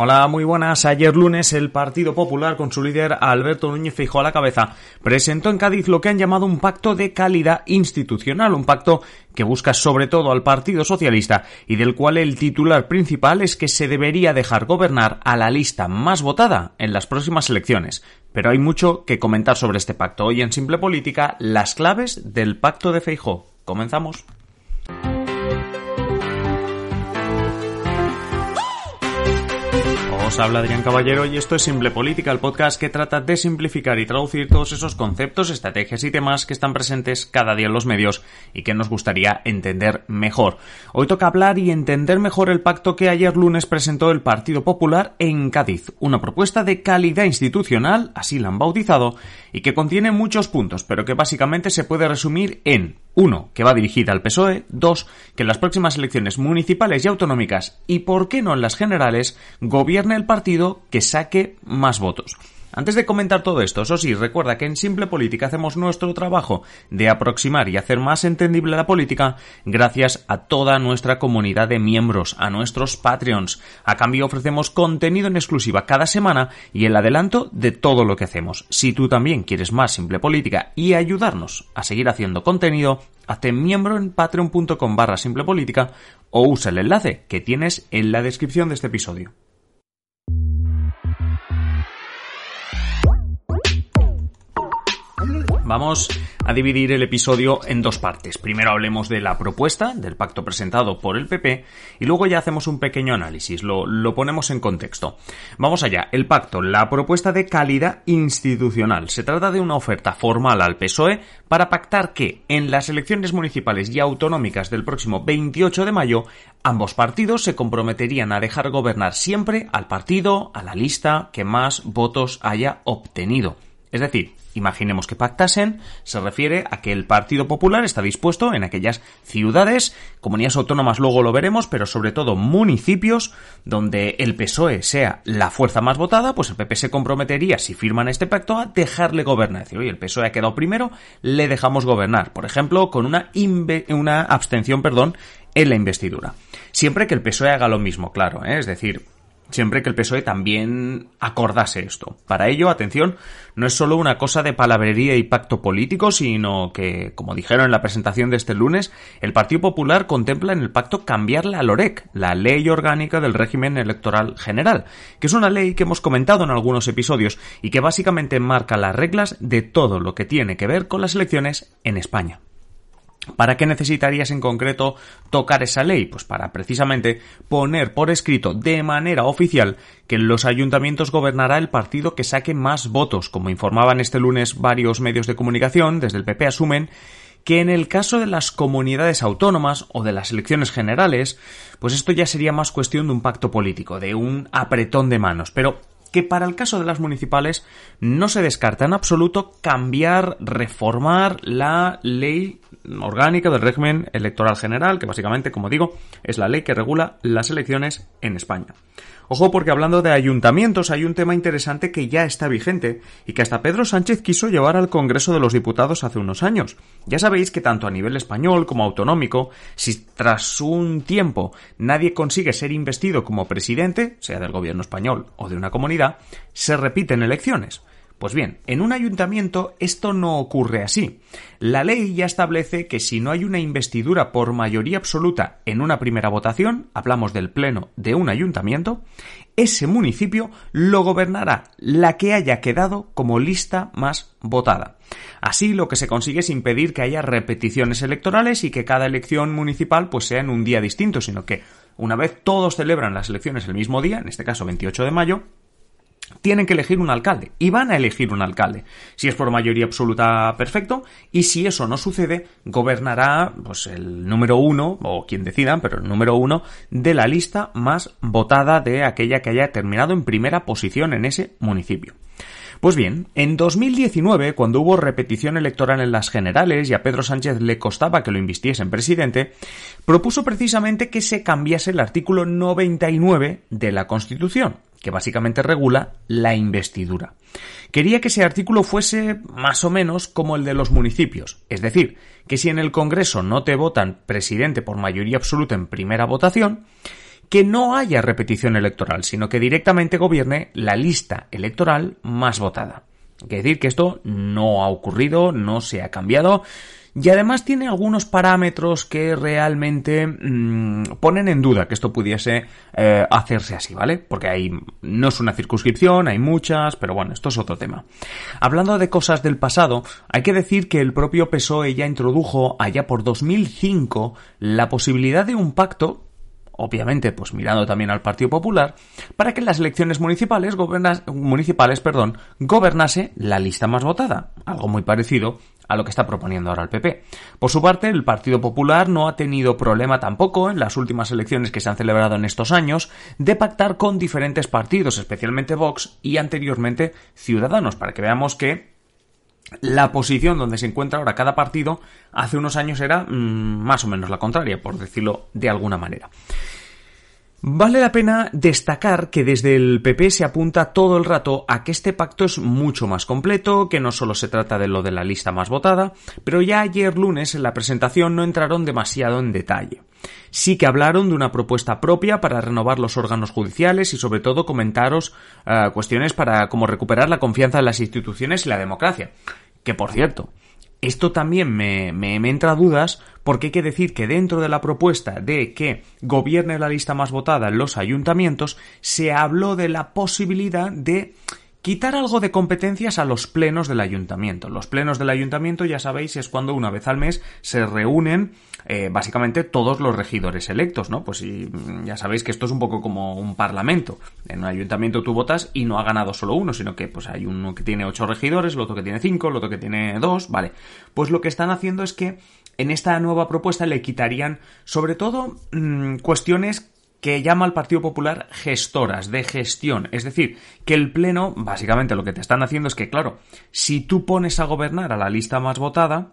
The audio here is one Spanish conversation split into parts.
Hola, muy buenas. Ayer lunes el Partido Popular, con su líder Alberto Núñez Feijóo a la cabeza, presentó en Cádiz lo que han llamado un pacto de calidad institucional, un pacto que busca sobre todo al Partido Socialista y del cual el titular principal es que se debería dejar gobernar a la lista más votada en las próximas elecciones. Pero hay mucho que comentar sobre este pacto. Hoy en Simple Política, las claves del pacto de Feijóo. Comenzamos. Os habla Adrián Caballero y esto es Simple Política, el podcast que trata de simplificar y traducir todos esos conceptos, estrategias y temas que están presentes cada día en los medios y que nos gustaría entender mejor. Hoy toca hablar y entender mejor el pacto que ayer lunes presentó el Partido Popular en Cádiz, una propuesta de calidad institucional, así la han bautizado, y que contiene muchos puntos, pero que básicamente se puede resumir en uno, que va dirigida al PSOE, dos, que en las próximas elecciones municipales y autonómicas, y por qué no en las generales, gobierne el partido que saque más votos. Antes de comentar todo esto, eso sí, recuerda que en Simple Política hacemos nuestro trabajo de aproximar y hacer más entendible la política gracias a toda nuestra comunidad de miembros, a nuestros Patreons. A cambio ofrecemos contenido en exclusiva cada semana y el adelanto de todo lo que hacemos. Si tú también quieres más Simple Política y ayudarnos a seguir haciendo contenido, hazte miembro en patreon.com barra Simple Política o usa el enlace que tienes en la descripción de este episodio. Vamos a dividir el episodio en dos partes. Primero hablemos de la propuesta del pacto presentado por el PP y luego ya hacemos un pequeño análisis, lo, lo, ponemos en contexto. Vamos allá, el pacto, la propuesta de calidad institucional. Se trata de una oferta formal al PSOE para pactar que en las elecciones municipales y autonómicas del próximo 28 de mayo ambos partidos se comprometerían a dejar gobernar siempre al partido, a la lista que más votos haya obtenido. Es decir, imaginemos que pactasen, se refiere a que el Partido Popular está dispuesto en aquellas ciudades, comunidades autónomas luego lo veremos, pero sobre todo municipios donde el PSOE sea la fuerza más votada, pues el PP se comprometería, si firman este pacto, a dejarle gobernar. Es decir, oye, el PSOE ha quedado primero, le dejamos gobernar. Por ejemplo, con una, una abstención, perdón, en la investidura. Siempre que el PSOE haga lo mismo, claro, ¿eh? es decir, siempre que el PSOE también acordase esto. Para ello, atención, no es solo una cosa de palabrería y pacto político, sino que, como dijeron en la presentación de este lunes, el Partido Popular contempla en el pacto cambiar la LOREC, la Ley Orgánica del Régimen Electoral General, que es una ley que hemos comentado en algunos episodios y que básicamente marca las reglas de todo lo que tiene que ver con las elecciones en España. ¿Para qué necesitarías en concreto tocar esa ley? Pues para precisamente poner por escrito de manera oficial que en los ayuntamientos gobernará el partido que saque más votos. Como informaban este lunes varios medios de comunicación, desde el PP asumen que en el caso de las comunidades autónomas o de las elecciones generales, pues esto ya sería más cuestión de un pacto político, de un apretón de manos. Pero que para el caso de las municipales no se descarta en absoluto cambiar, reformar la ley orgánica del régimen electoral general, que básicamente, como digo, es la ley que regula las elecciones en España. Ojo porque hablando de ayuntamientos hay un tema interesante que ya está vigente y que hasta Pedro Sánchez quiso llevar al Congreso de los Diputados hace unos años. Ya sabéis que tanto a nivel español como autonómico, si tras un tiempo nadie consigue ser investido como presidente, sea del gobierno español o de una comunidad, se repiten elecciones. Pues bien, en un ayuntamiento esto no ocurre así. La ley ya establece que si no hay una investidura por mayoría absoluta en una primera votación, hablamos del pleno de un ayuntamiento, ese municipio lo gobernará la que haya quedado como lista más votada. Así lo que se consigue es impedir que haya repeticiones electorales y que cada elección municipal pues sea en un día distinto, sino que una vez todos celebran las elecciones el mismo día, en este caso 28 de mayo, tienen que elegir un alcalde y van a elegir un alcalde. Si es por mayoría absoluta, perfecto, y si eso no sucede, gobernará pues el número uno, o quien decidan, pero el número uno de la lista más votada de aquella que haya terminado en primera posición en ese municipio. Pues bien, en 2019, cuando hubo repetición electoral en las generales y a Pedro Sánchez le costaba que lo invistiese en presidente, propuso precisamente que se cambiase el artículo 99 de la Constitución, que básicamente regula la investidura. Quería que ese artículo fuese más o menos como el de los municipios, es decir, que si en el Congreso no te votan presidente por mayoría absoluta en primera votación, que no haya repetición electoral, sino que directamente gobierne la lista electoral más votada. Quiere decir que esto no ha ocurrido, no se ha cambiado, y además tiene algunos parámetros que realmente mmm, ponen en duda que esto pudiese eh, hacerse así, ¿vale? Porque hay, no es una circunscripción, hay muchas, pero bueno, esto es otro tema. Hablando de cosas del pasado, hay que decir que el propio PSOE ya introdujo allá por 2005 la posibilidad de un pacto obviamente pues mirando también al Partido Popular, para que en las elecciones municipales, municipales perdón, gobernase la lista más votada, algo muy parecido a lo que está proponiendo ahora el PP. Por su parte, el Partido Popular no ha tenido problema tampoco en las últimas elecciones que se han celebrado en estos años de pactar con diferentes partidos, especialmente Vox y anteriormente Ciudadanos, para que veamos que la posición donde se encuentra ahora cada partido hace unos años era mmm, más o menos la contraria, por decirlo de alguna manera. Vale la pena destacar que desde el PP se apunta todo el rato a que este pacto es mucho más completo, que no solo se trata de lo de la lista más votada, pero ya ayer lunes en la presentación no entraron demasiado en detalle. Sí que hablaron de una propuesta propia para renovar los órganos judiciales y sobre todo comentaros uh, cuestiones para cómo recuperar la confianza en las instituciones y la democracia. Que por cierto, esto también me, me, me, entra dudas porque hay que decir que dentro de la propuesta de que gobierne la lista más votada en los ayuntamientos se habló de la posibilidad de quitar algo de competencias a los plenos del ayuntamiento. Los plenos del ayuntamiento, ya sabéis, es cuando una vez al mes se reúnen eh, básicamente todos los regidores electos, ¿no? Pues y, ya sabéis que esto es un poco como un parlamento. En un ayuntamiento tú votas y no ha ganado solo uno, sino que pues hay uno que tiene ocho regidores, el otro que tiene cinco, el otro que tiene dos, vale. Pues lo que están haciendo es que en esta nueva propuesta le quitarían sobre todo mmm, cuestiones que llama al Partido Popular gestoras de gestión. Es decir, que el Pleno, básicamente lo que te están haciendo es que, claro, si tú pones a gobernar a la lista más votada,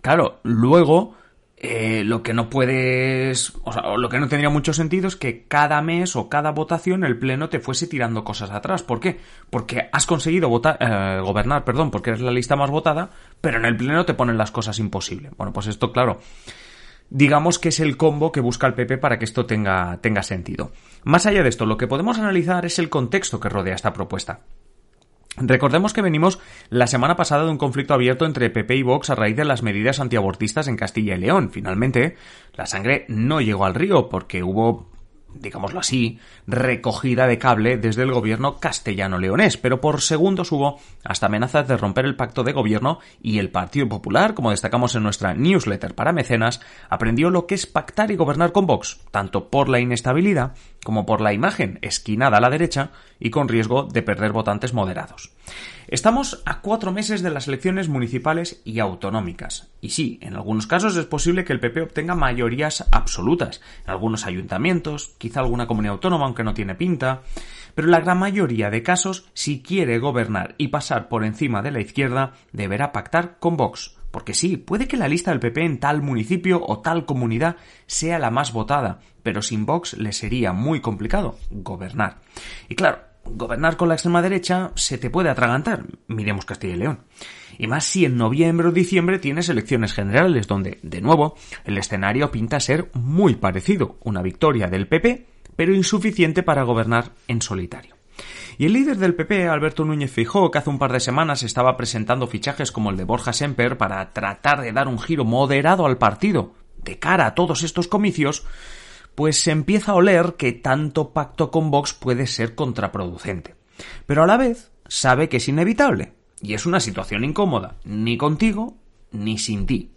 claro, luego eh, lo que no puedes, o sea, lo que no tendría mucho sentido es que cada mes o cada votación el pleno te fuese tirando cosas atrás. ¿Por qué? Porque has conseguido eh, gobernar, perdón, porque eres la lista más votada, pero en el pleno te ponen las cosas imposibles. Bueno, pues esto, claro, digamos que es el combo que busca el PP para que esto tenga, tenga sentido. Más allá de esto, lo que podemos analizar es el contexto que rodea esta propuesta. Recordemos que venimos la semana pasada de un conflicto abierto entre PP y Vox a raíz de las medidas antiabortistas en Castilla y León. Finalmente, la sangre no llegó al río porque hubo digámoslo así, recogida de cable desde el gobierno castellano-leonés, pero por segundos hubo hasta amenazas de romper el pacto de gobierno y el Partido Popular, como destacamos en nuestra newsletter para mecenas, aprendió lo que es pactar y gobernar con Vox, tanto por la inestabilidad como por la imagen esquinada a la derecha y con riesgo de perder votantes moderados. Estamos a cuatro meses de las elecciones municipales y autonómicas. Y sí, en algunos casos es posible que el PP obtenga mayorías absolutas, en algunos ayuntamientos, quizá alguna comunidad autónoma, aunque no tiene pinta. Pero la gran mayoría de casos, si quiere gobernar y pasar por encima de la izquierda, deberá pactar con Vox. Porque sí, puede que la lista del PP en tal municipio o tal comunidad sea la más votada, pero sin Vox le sería muy complicado gobernar. Y claro, gobernar con la extrema derecha se te puede atragantar. Miremos Castilla y León. Y más si en noviembre o diciembre tienes elecciones generales, donde, de nuevo, el escenario pinta ser muy parecido. Una victoria del PP, pero insuficiente para gobernar en solitario. Y el líder del PP, Alberto Núñez Fijó, que hace un par de semanas estaba presentando fichajes como el de Borja Semper para tratar de dar un giro moderado al partido de cara a todos estos comicios, pues se empieza a oler que tanto pacto con Vox puede ser contraproducente. Pero a la vez sabe que es inevitable, y es una situación incómoda, ni contigo ni sin ti.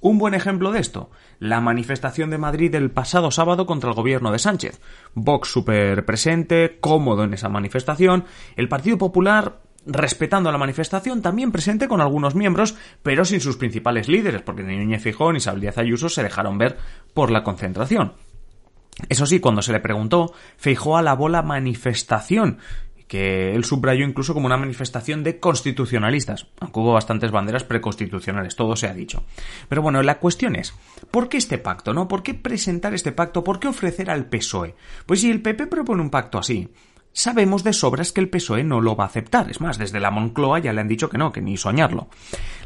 Un buen ejemplo de esto, la manifestación de Madrid del pasado sábado contra el gobierno de Sánchez. Vox super presente, cómodo en esa manifestación, el Partido Popular respetando la manifestación, también presente con algunos miembros, pero sin sus principales líderes, porque ni Núñez Fijón ni Isabel Ayuso se dejaron ver por la concentración. Eso sí, cuando se le preguntó, Feijó alabó la manifestación, que él subrayó incluso como una manifestación de constitucionalistas, aunque hubo bastantes banderas preconstitucionales, todo se ha dicho. Pero bueno, la cuestión es, ¿por qué este pacto, no? ¿Por qué presentar este pacto? ¿Por qué ofrecer al PSOE? Pues si el PP propone un pacto así, sabemos de sobras que el PSOE no lo va a aceptar. Es más, desde la Moncloa ya le han dicho que no, que ni soñarlo.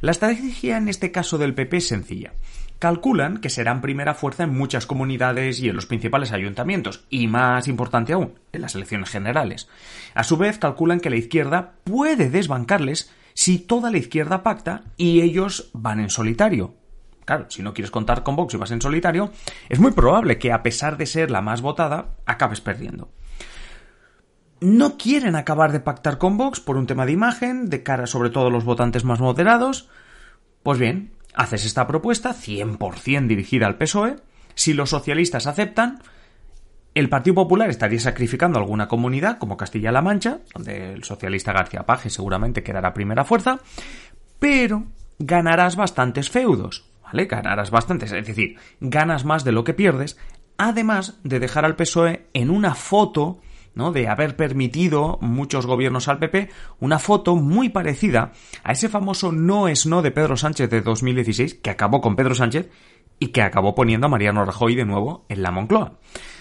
La estrategia en este caso del PP es sencilla. Calculan que serán primera fuerza en muchas comunidades y en los principales ayuntamientos, y más importante aún, en las elecciones generales. A su vez, calculan que la izquierda puede desbancarles si toda la izquierda pacta y ellos van en solitario. Claro, si no quieres contar con Vox y vas en solitario, es muy probable que a pesar de ser la más votada, acabes perdiendo no quieren acabar de pactar con Vox por un tema de imagen, de cara sobre todo a los votantes más moderados. Pues bien, haces esta propuesta 100% dirigida al PSOE. Si los socialistas aceptan, el Partido Popular estaría sacrificando alguna comunidad, como Castilla-La Mancha, donde el socialista García Paje seguramente quedará primera fuerza, pero ganarás bastantes feudos, ¿vale? Ganarás bastantes, es decir, ganas más de lo que pierdes, además de dejar al PSOE en una foto ¿no? de haber permitido muchos gobiernos al PP una foto muy parecida a ese famoso no es no de Pedro Sánchez de 2016 que acabó con Pedro Sánchez y que acabó poniendo a Mariano Rajoy de nuevo en la Moncloa.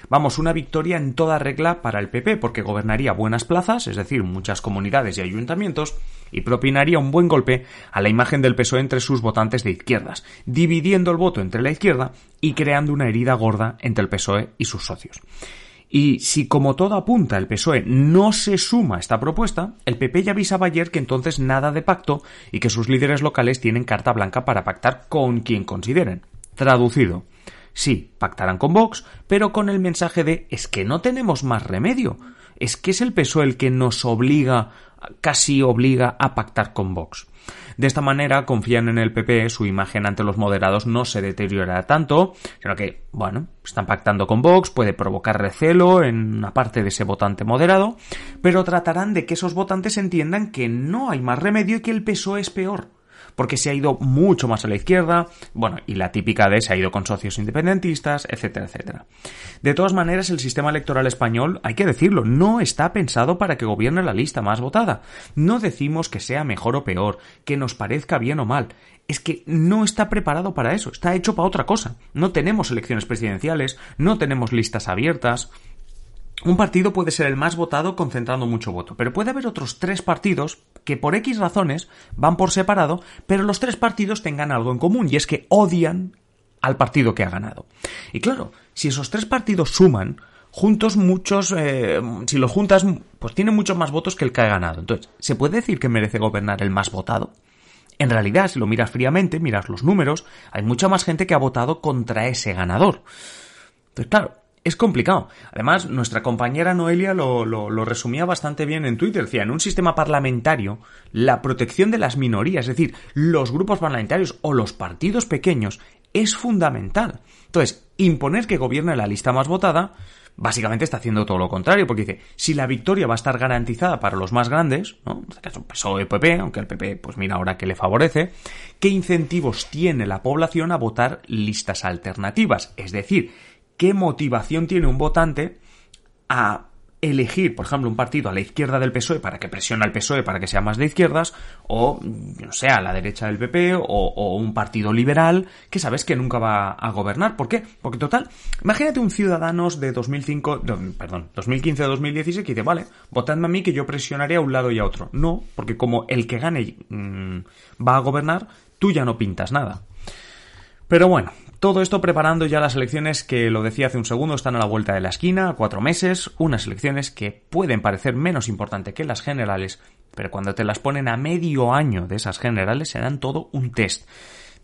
Vamos, una victoria en toda regla para el PP porque gobernaría buenas plazas, es decir, muchas comunidades y ayuntamientos, y propinaría un buen golpe a la imagen del PSOE entre sus votantes de izquierdas, dividiendo el voto entre la izquierda y creando una herida gorda entre el PSOE y sus socios. Y si como todo apunta el PSOE no se suma a esta propuesta, el PP ya avisaba ayer que entonces nada de pacto y que sus líderes locales tienen carta blanca para pactar con quien consideren. Traducido. Sí, pactarán con Vox, pero con el mensaje de es que no tenemos más remedio. Es que es el PSOE el que nos obliga, casi obliga a pactar con Vox. De esta manera confían en el PP, su imagen ante los moderados no se deteriorará tanto, sino que, bueno, están pactando con Vox, puede provocar recelo en una parte de ese votante moderado, pero tratarán de que esos votantes entiendan que no hay más remedio y que el PSOE es peor porque se ha ido mucho más a la izquierda, bueno, y la típica de se ha ido con socios independentistas, etcétera, etcétera. De todas maneras, el sistema electoral español, hay que decirlo, no está pensado para que gobierne la lista más votada. No decimos que sea mejor o peor, que nos parezca bien o mal. Es que no está preparado para eso, está hecho para otra cosa. No tenemos elecciones presidenciales, no tenemos listas abiertas. Un partido puede ser el más votado concentrando mucho voto, pero puede haber otros tres partidos que por X razones van por separado, pero los tres partidos tengan algo en común y es que odian al partido que ha ganado. Y claro, si esos tres partidos suman, juntos muchos, eh, si los juntas, pues tienen muchos más votos que el que ha ganado. Entonces, ¿se puede decir que merece gobernar el más votado? En realidad, si lo miras fríamente, miras los números, hay mucha más gente que ha votado contra ese ganador. Entonces, claro, es complicado. Además, nuestra compañera Noelia lo, resumía bastante bien en Twitter. Decía, en un sistema parlamentario, la protección de las minorías, es decir, los grupos parlamentarios o los partidos pequeños, es fundamental. Entonces, imponer que gobierne la lista más votada, básicamente está haciendo todo lo contrario, porque dice, si la victoria va a estar garantizada para los más grandes, ¿no? En este caso PSOE PP, aunque el PP, pues mira ahora que le favorece, ¿qué incentivos tiene la población a votar listas alternativas? Es decir, qué motivación tiene un votante a elegir, por ejemplo, un partido a la izquierda del PSOE para que presione al PSOE para que sea más de izquierdas, o, no sé, a la derecha del PP, o, un partido liberal que sabes que nunca va a gobernar. ¿Por qué? Porque, total, imagínate un Ciudadanos de 2005, perdón, 2015-2016 que dice, vale, votadme a mí que yo presionaré a un lado y a otro. No, porque como el que gane mm, va a gobernar, tú ya no pintas nada. Pero bueno, todo esto preparando ya las elecciones que, lo decía hace un segundo, están a la vuelta de la esquina, cuatro meses, unas elecciones que pueden parecer menos importantes que las generales, pero cuando te las ponen a medio año de esas generales serán todo un test.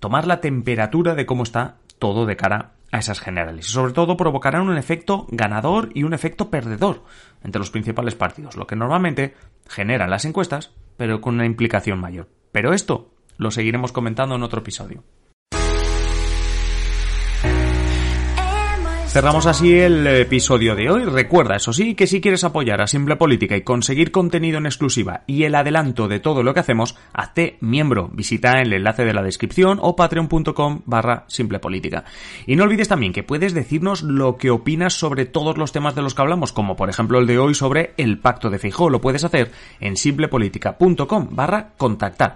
Tomar la temperatura de cómo está todo de cara a esas generales. Y sobre todo provocarán un efecto ganador y un efecto perdedor entre los principales partidos, lo que normalmente generan las encuestas, pero con una implicación mayor. Pero esto lo seguiremos comentando en otro episodio. Cerramos así el episodio de hoy. Recuerda, eso sí, que si quieres apoyar a Simple Política y conseguir contenido en exclusiva y el adelanto de todo lo que hacemos, hazte miembro. Visita el enlace de la descripción o patreon.com barra Simple Política. Y no olvides también que puedes decirnos lo que opinas sobre todos los temas de los que hablamos, como por ejemplo el de hoy sobre el pacto de Feijóo. Lo puedes hacer en simplepolitica.com barra contactar.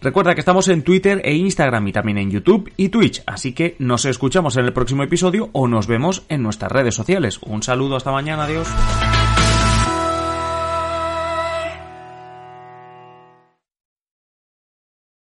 Recuerda que estamos en Twitter e Instagram y también en YouTube y Twitch, así que nos escuchamos en el próximo episodio o nos vemos en nuestras redes sociales. Un saludo, hasta mañana, adiós.